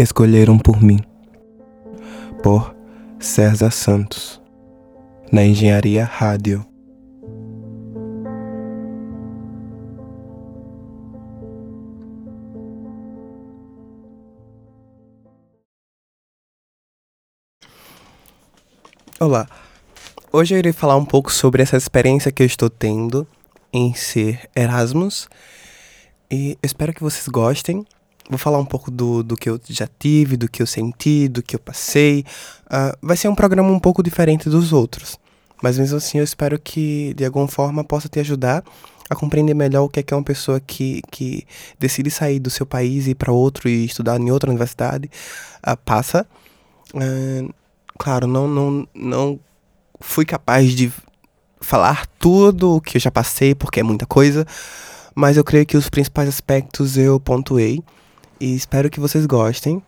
Escolheram por mim, por César Santos, na Engenharia Rádio. Olá, hoje eu irei falar um pouco sobre essa experiência que eu estou tendo em ser Erasmus e espero que vocês gostem. Vou falar um pouco do, do que eu já tive, do que eu senti, do que eu passei. Uh, vai ser um programa um pouco diferente dos outros, mas mesmo assim eu espero que de alguma forma possa te ajudar a compreender melhor o que é, que é uma pessoa que, que decide sair do seu país e ir para outro e estudar em outra universidade uh, passa. Uh, claro, não, não, não fui capaz de falar tudo o que eu já passei, porque é muita coisa, mas eu creio que os principais aspectos eu pontuei e espero que vocês gostem.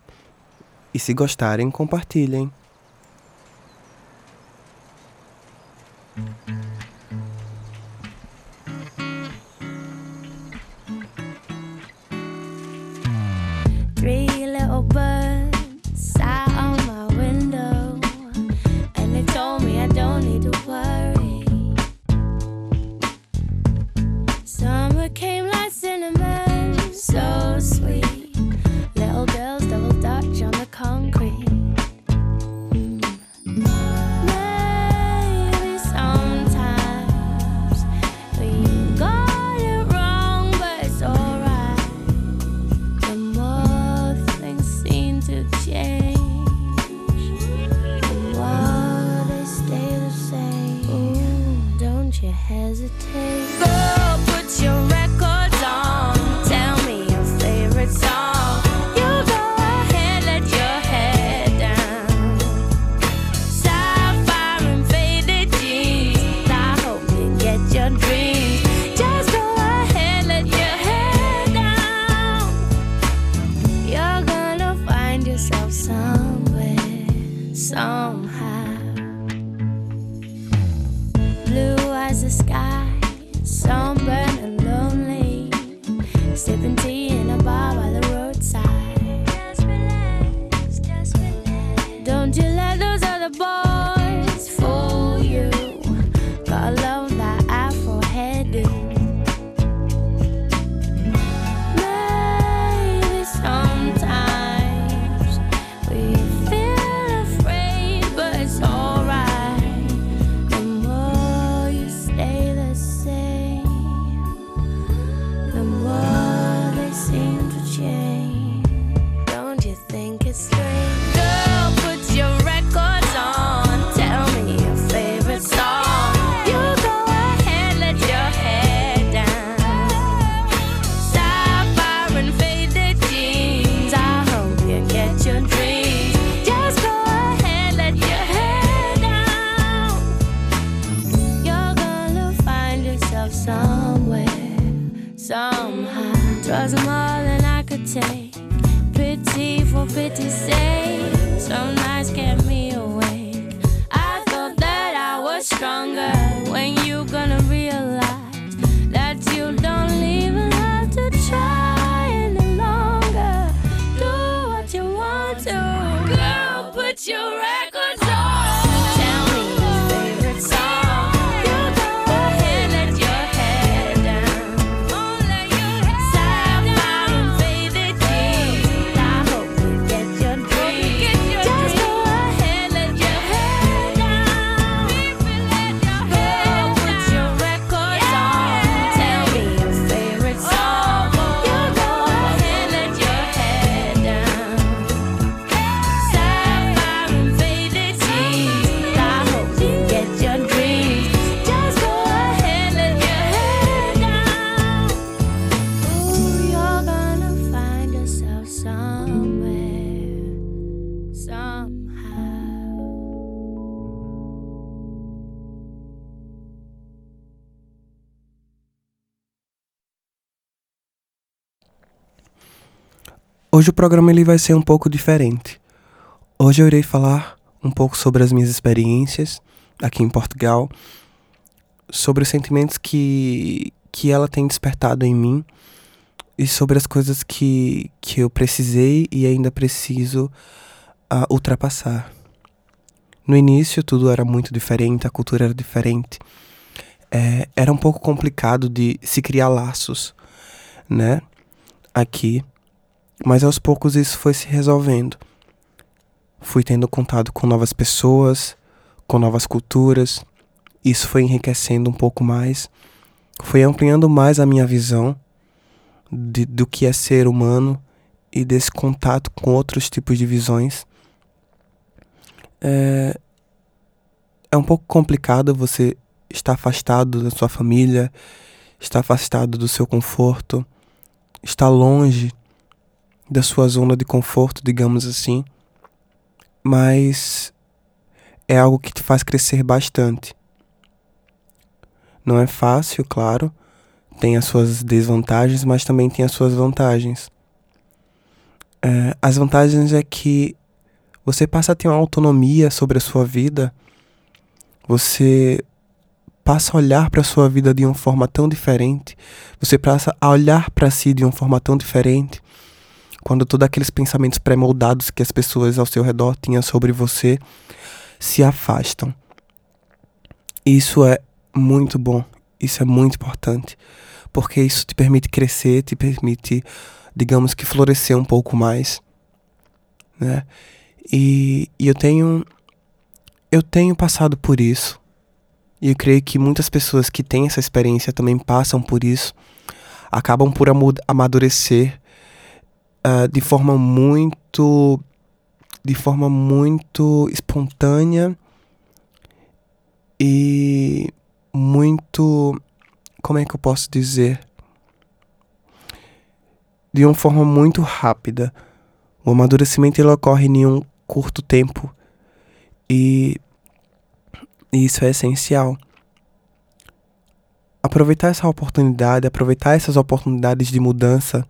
E se gostarem, compartilhem. Hoje o programa ele vai ser um pouco diferente. Hoje eu irei falar um pouco sobre as minhas experiências aqui em Portugal, sobre os sentimentos que, que ela tem despertado em mim e sobre as coisas que, que eu precisei e ainda preciso uh, ultrapassar. No início tudo era muito diferente, a cultura era diferente. É, era um pouco complicado de se criar laços, né? Aqui. Mas aos poucos isso foi se resolvendo. Fui tendo contato com novas pessoas, com novas culturas. Isso foi enriquecendo um pouco mais. Foi ampliando mais a minha visão de, do que é ser humano e desse contato com outros tipos de visões. É, é um pouco complicado você estar afastado da sua família, estar afastado do seu conforto, estar longe da sua zona de conforto, digamos assim. Mas é algo que te faz crescer bastante. Não é fácil, claro, tem as suas desvantagens, mas também tem as suas vantagens. É, as vantagens é que você passa a ter uma autonomia sobre a sua vida, você passa a olhar para a sua vida de uma forma tão diferente, você passa a olhar para si de uma forma tão diferente, quando todos aqueles pensamentos pré-moldados que as pessoas ao seu redor tinham sobre você se afastam. Isso é muito bom, isso é muito importante porque isso te permite crescer, te permite, digamos que florescer um pouco mais, né? E, e eu tenho eu tenho passado por isso. E eu creio que muitas pessoas que têm essa experiência também passam por isso, acabam por amadurecer uh, de forma muito de forma muito espontânea e muito como é que eu posso dizer? De uma forma muito rápida. O amadurecimento ele ocorre em um curto tempo e isso é essencial. Aproveitar essa oportunidade, aproveitar essas oportunidades de mudança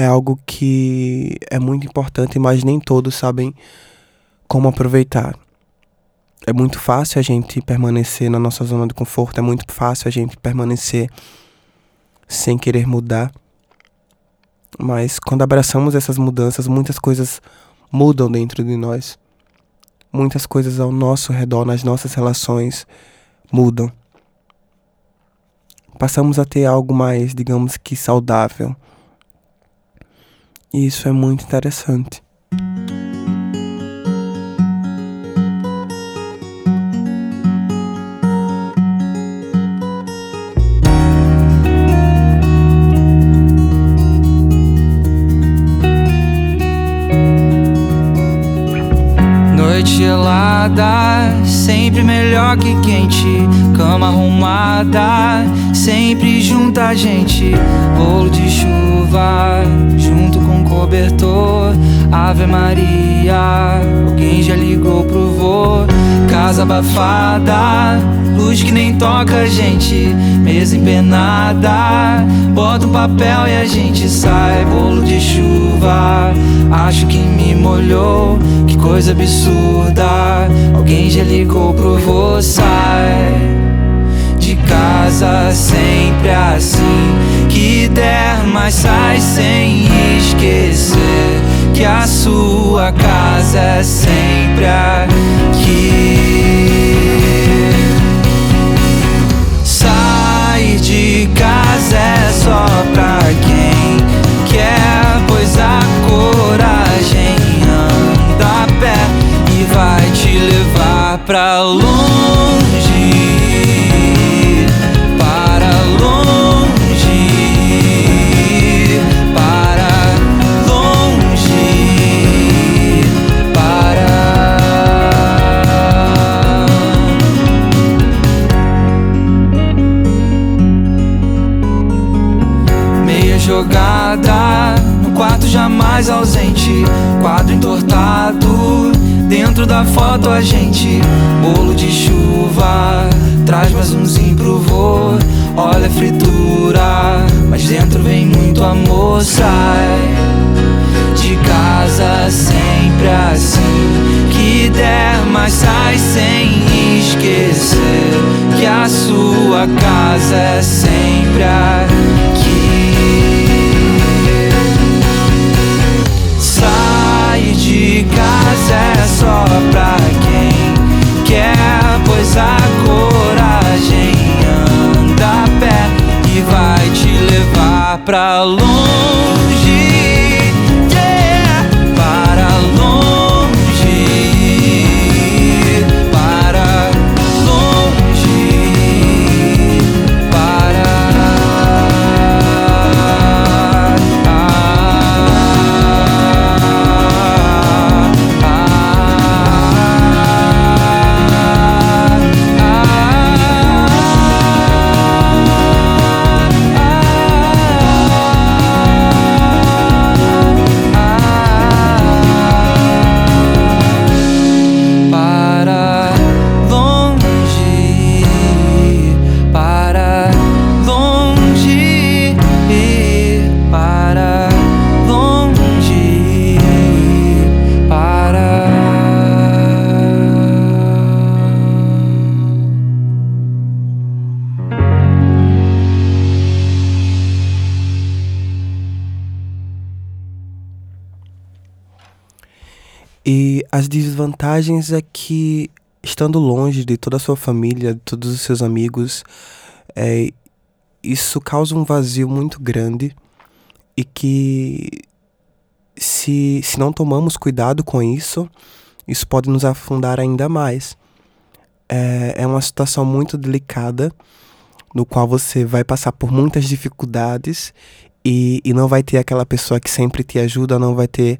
é algo que é muito importante, mas nem todos sabem como aproveitar é muito fácil a gente permanecer na nossa zona de conforto, é muito fácil a gente permanecer sem querer mudar. Mas quando abraçamos essas mudanças, muitas coisas mudam dentro de nós. Muitas coisas ao nosso redor, nas nossas relações, mudam. Passamos a ter algo mais, digamos que saudável. E isso é muito interessante. Gelada, sempre melhor que quente. Cama arrumada, sempre junto a gente. Bolo de chuva, junto com cobertor. Ave Maria, alguém já ligou pro vô. Casa abafada, luz que nem toca a gente. Mesa empenada, bota um papel e a gente sai. Bolo de chuva, acho que me molhou. Que coisa absurda, alguém já ligou pro vô. Sai de casa sempre assim. Que der, mas sai sem esquecer que a sua casa é sempre aqui. Sair de casa é só pra quem quer, pois a coragem anda a pé e vai te levar pra longe. Pra longe. As desvantagens é que, estando longe de toda a sua família, de todos os seus amigos, é, isso causa um vazio muito grande e que, se, se não tomamos cuidado com isso, isso pode nos afundar ainda mais. É, é uma situação muito delicada, no qual você vai passar por muitas dificuldades e, e não vai ter aquela pessoa que sempre te ajuda, não vai ter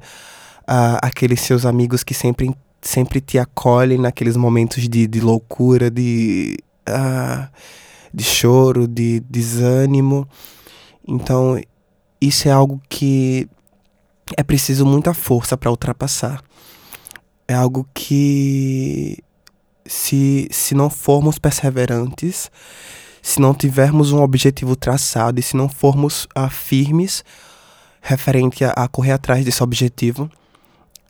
uh, aqueles seus amigos que sempre, sempre te acolhem naqueles momentos de, de loucura, de, uh, de choro, de desânimo. Então, isso é algo que é preciso muita força para ultrapassar. É algo que, se, se não formos perseverantes, se não tivermos um objetivo traçado e se não formos uh, firmes referente a, a correr atrás desse objetivo,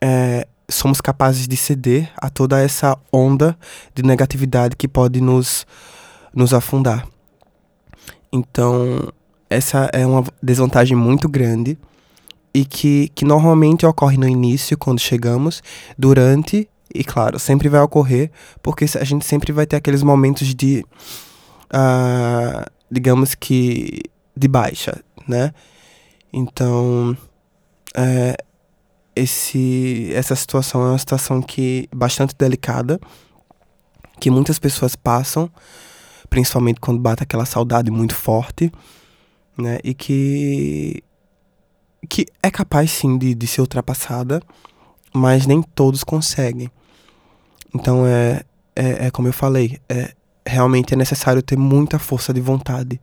é, somos capazes de ceder a toda essa onda de negatividade que pode nos, nos afundar. Então, essa é uma desvantagem muito grande e que, que normalmente ocorre no início, quando chegamos, durante e, claro, sempre vai ocorrer, porque a gente sempre vai ter aqueles momentos de, uh, digamos que, de baixa, né? Então, é, esse, essa situação é uma situação que bastante delicada, que muitas pessoas passam, principalmente quando bate aquela saudade muito forte, né? E que que é capaz sim de, de ser ultrapassada, mas nem todos conseguem. Então é, é, é como eu falei, é, realmente é necessário ter muita força de vontade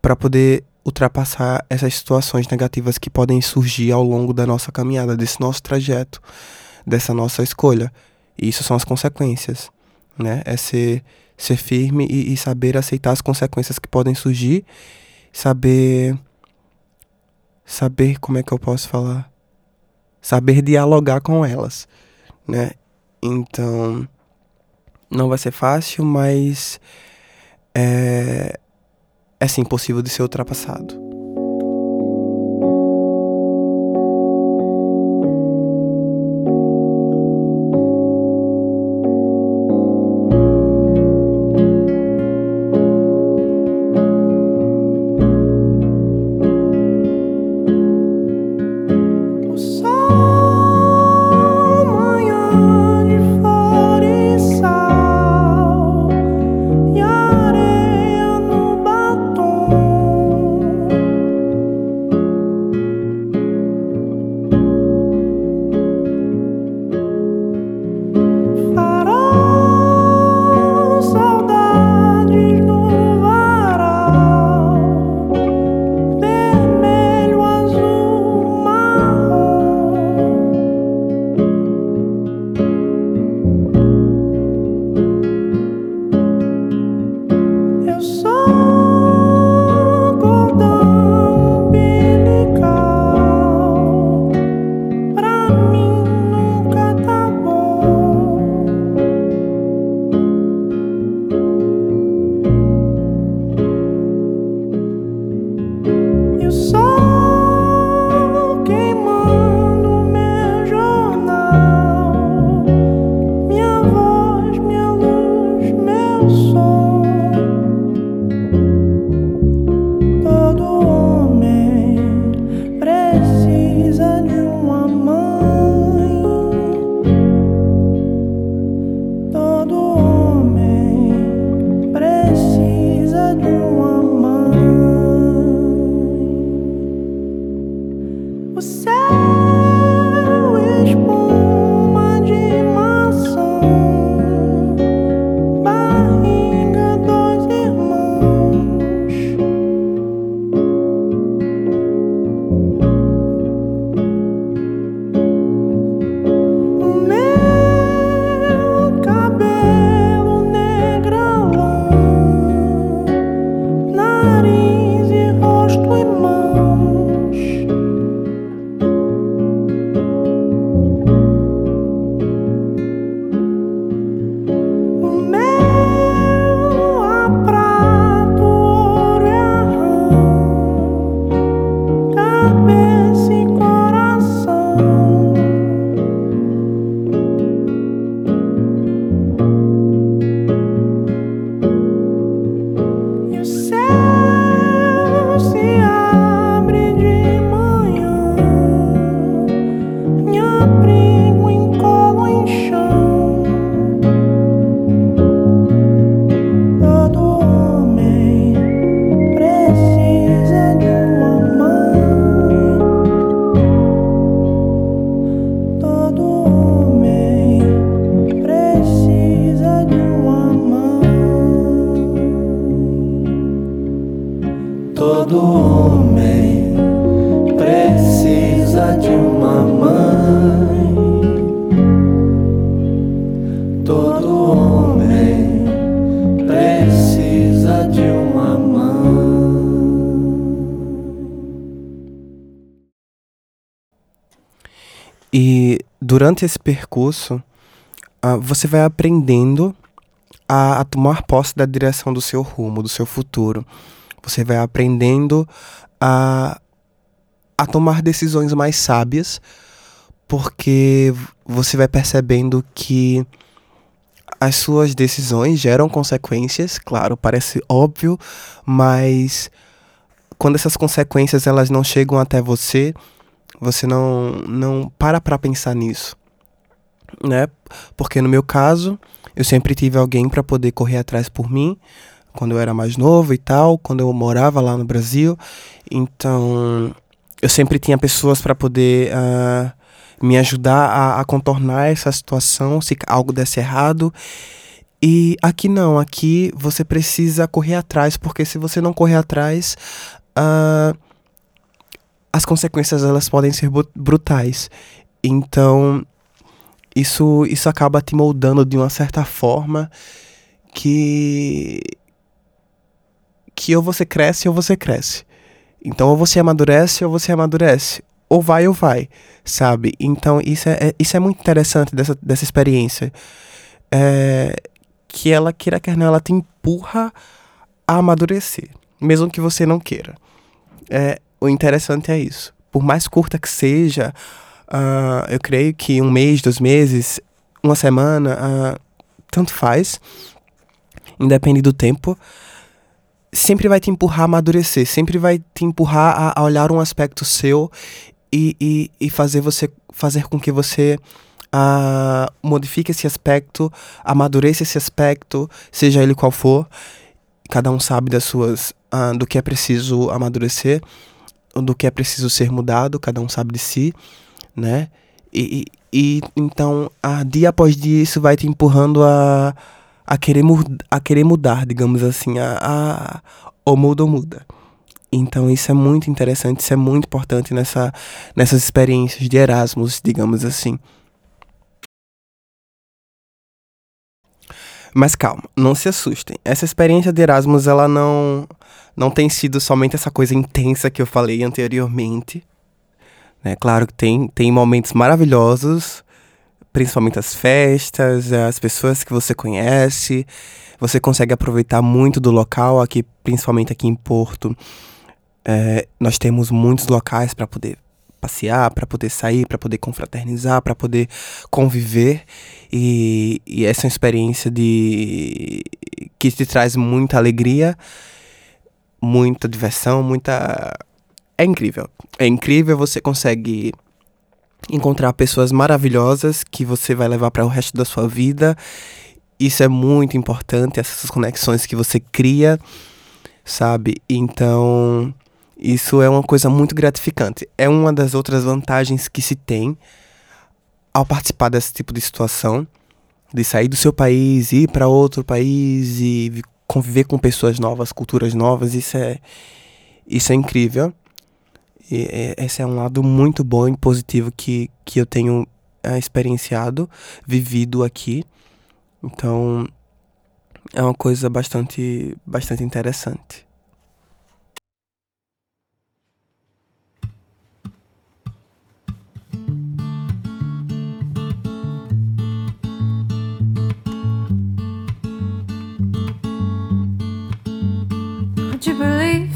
para poder ultrapassar essas situações negativas que podem surgir ao longo da nossa caminhada, desse nosso trajeto, dessa nossa escolha. E isso são as consequências, né? É ser, ser firme e, e saber aceitar as consequências que podem surgir, saber saber como é que eu posso falar, saber dialogar com elas, né? Então, não vai ser fácil, mas é, é sim possível de ser ultrapassado. Durante esse percurso, uh, você vai aprendendo a, a tomar posse da direção do seu rumo, do seu futuro. Você vai aprendendo a, a tomar decisões mais sábias, porque você vai percebendo que as suas decisões geram consequências, claro, parece óbvio, mas quando essas consequências elas não chegam até você, você não não para para pensar nisso, né? Porque no meu caso, eu sempre tive alguém para poder correr atrás por mim, quando eu era mais novo e tal, quando eu morava lá no Brasil. Então, eu sempre tinha pessoas para poder uh, me ajudar a, a, contornar essa situação se algo desse errado. E aqui não, aqui você precisa correr atrás, porque se você não correr atrás, uh, as consequências elas podem ser brutais. Então, isso, isso acaba te moldando de uma certa forma que que ou você cresce ou você cresce. Então, ou você amadurece ou você amadurece. Ou vai ou vai, sabe? Então, isso é, é isso é muito interessante dessa, dessa experiência. É, que ela, queira quer não, ela te empurra a amadurecer. Mesmo que você não queira. É, o interessante é isso. Por mais curta que seja, uh, eu creio que um mês, dois meses, uma semana, uh, tanto faz. Independe do tempo sempre vai te empurrar a amadurecer, sempre vai te empurrar a, a olhar um aspecto seu e, e, e, fazer você fazer com que você uh, modifique esse aspecto, amadureça esse aspecto, seja ele qual for. Cada um sabe das suas uh, do que é preciso amadurecer, do que é preciso ser mudado, cada um sabe de si, né? E, e, então, uh, dia após dia, isso vai te empurrando a a querer, a querer mudar, digamos assim, a, a ou muda ou muda. Então isso é muito interessante, isso é muito importante nessa, nessas experiências de Erasmus, digamos assim. Mas calma, não se assustem. Essa experiência de Erasmus, ela não, não tem sido somente essa coisa intensa que eu falei anteriormente. Né? Claro que tem, tem momentos maravilhosos, principalmente as festas, as pessoas que você conhece. Você consegue aproveitar muito do local aqui, principalmente aqui em Porto. É, nós temos muitos locais para poder passear, para poder sair, para poder confraternizar, para poder conviver. E, e essa é uma experiência de que te traz muita alegria, muita diversão, muita. É incrível. É incrível, você consegue encontrar pessoas maravilhosas que você vai levar para o resto da sua vida. Isso é muito importante, essas conexões que você cria, sabe? Então, isso é uma coisa muito gratificante. É uma das outras vantagens que se tem ao participar desse tipo de situação, de sair do seu país, ir para outro país e conviver com pessoas novas, culturas novas, isso é isso é incrível. E esse é um lado muito bom e positivo que, que eu tenho é, experienciado, vivido aqui. Então, é uma coisa bastante, bastante interessante. You believe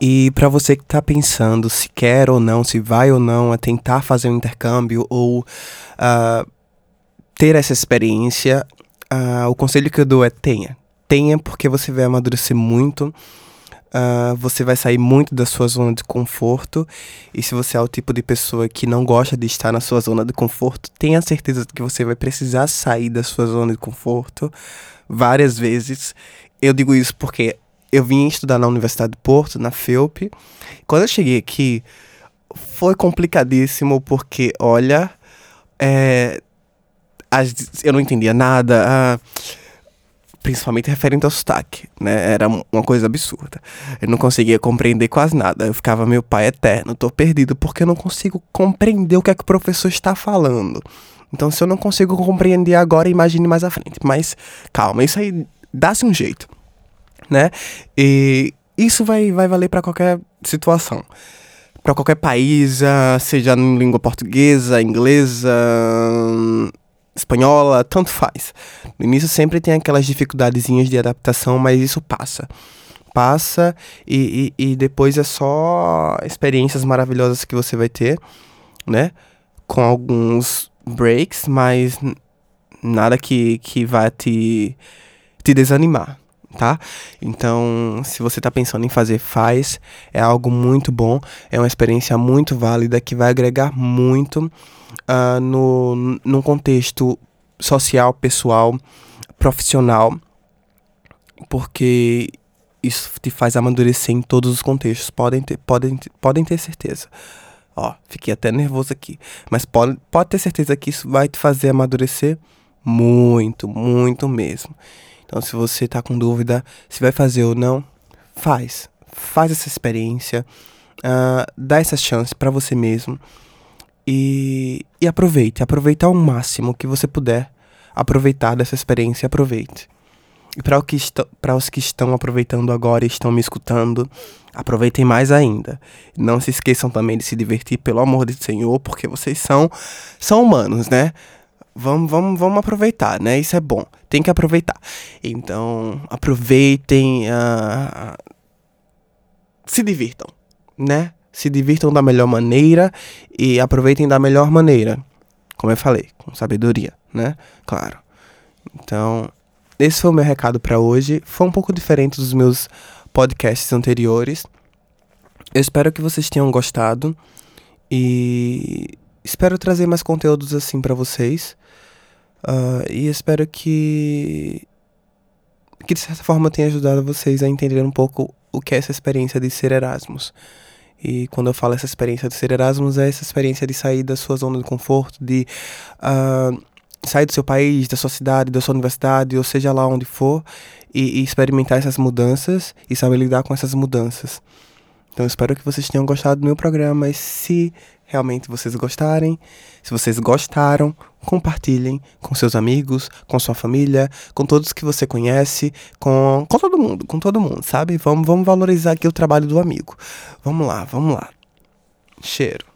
E para você que tá pensando se quer ou não, se vai ou não a tentar fazer um intercâmbio ou uh, ter essa experiência, uh, o conselho que eu dou é tenha. Tenha porque você vai amadurecer muito. Uh, você vai sair muito da sua zona de conforto. E se você é o tipo de pessoa que não gosta de estar na sua zona de conforto, tenha certeza que você vai precisar sair da sua zona de conforto várias vezes. Eu digo isso porque eu vim estudar na Universidade de Porto, na FEUP. Quando eu cheguei aqui, foi complicadíssimo, porque, olha, é, as, eu não entendia nada, ah, principalmente referente ao sotaque, né? Era uma coisa absurda. Eu não conseguia compreender quase nada. Eu ficava, meu pai eterno, tô perdido, porque eu não consigo compreender o que é que o professor está falando. Então, se eu não consigo compreender agora, imagine mais à frente. Mas calma, isso aí dá-se um jeito né? E isso vai, vai valer para qualquer situação. Para qualquer país, ah, seja em língua portuguesa, inglesa, espanhola, tanto faz. No início sempre tem aquelas dificuldadezinhas de adaptação, mas isso passa. Passa e, e, e depois é só experiências maravilhosas que você vai ter, né? Com alguns breaks, mas nada que, que vá te, te desanimar tá? Então, se você está pensando em fazer, faz. É algo muito bom, é uma experiência muito válida que vai agregar muito uh, no, contexto social, pessoal, profissional, porque isso te faz amadurecer em todos os contextos. Podem ter, podem, podem ter certeza. Ó, fiquei até nervoso aqui. Mas pode, pode ter certeza que isso vai te fazer amadurecer muito, muito mesmo. Então, se você tá com dúvida se vai fazer ou não, faz. Faz essa experiência. Uh, dá essa chance para você mesmo. E, e aproveite. Aproveite ao máximo que você puder aproveitar dessa experiência. Aproveite. E para os que estão aproveitando agora e estão me escutando, aproveitem mais ainda. Não se esqueçam também de se divertir, pelo amor de Senhor, porque vocês são, são humanos, né? Vamos, vamos, vamos aproveitar, né? Isso é bom. Tem que aproveitar. Então, aproveitem. Uh, se divirtam, né? Se divirtam da melhor maneira e aproveitem da melhor maneira. Como eu falei, com sabedoria, né? Claro. Então, esse foi o meu recado para hoje. Foi um pouco diferente dos meus podcasts anteriores. Eu espero que vocês tenham gostado e espero trazer mais conteúdos assim para vocês. Uh, e espero que que de certa forma tenha ajudado vocês a entender um pouco o que é essa experiência de ser Erasmus. E quando eu falo essa experiência de ser Erasmus, é essa experiência de sair da sua zona de conforto, de uh, sair do seu país, da sua cidade, da sua universidade, ou seja lá onde for, e, e experimentar essas mudanças e saber lidar com essas mudanças. Então espero que vocês tenham gostado do meu programa e se realmente vocês gostarem, se vocês gostaram, compartilhem com seus amigos, com sua família, com todos que você conhece, com, com todo mundo, com todo mundo, sabe? Vamos, vamos valorizar aqui o trabalho do amigo. Vamos lá, vamos lá. Cheiro.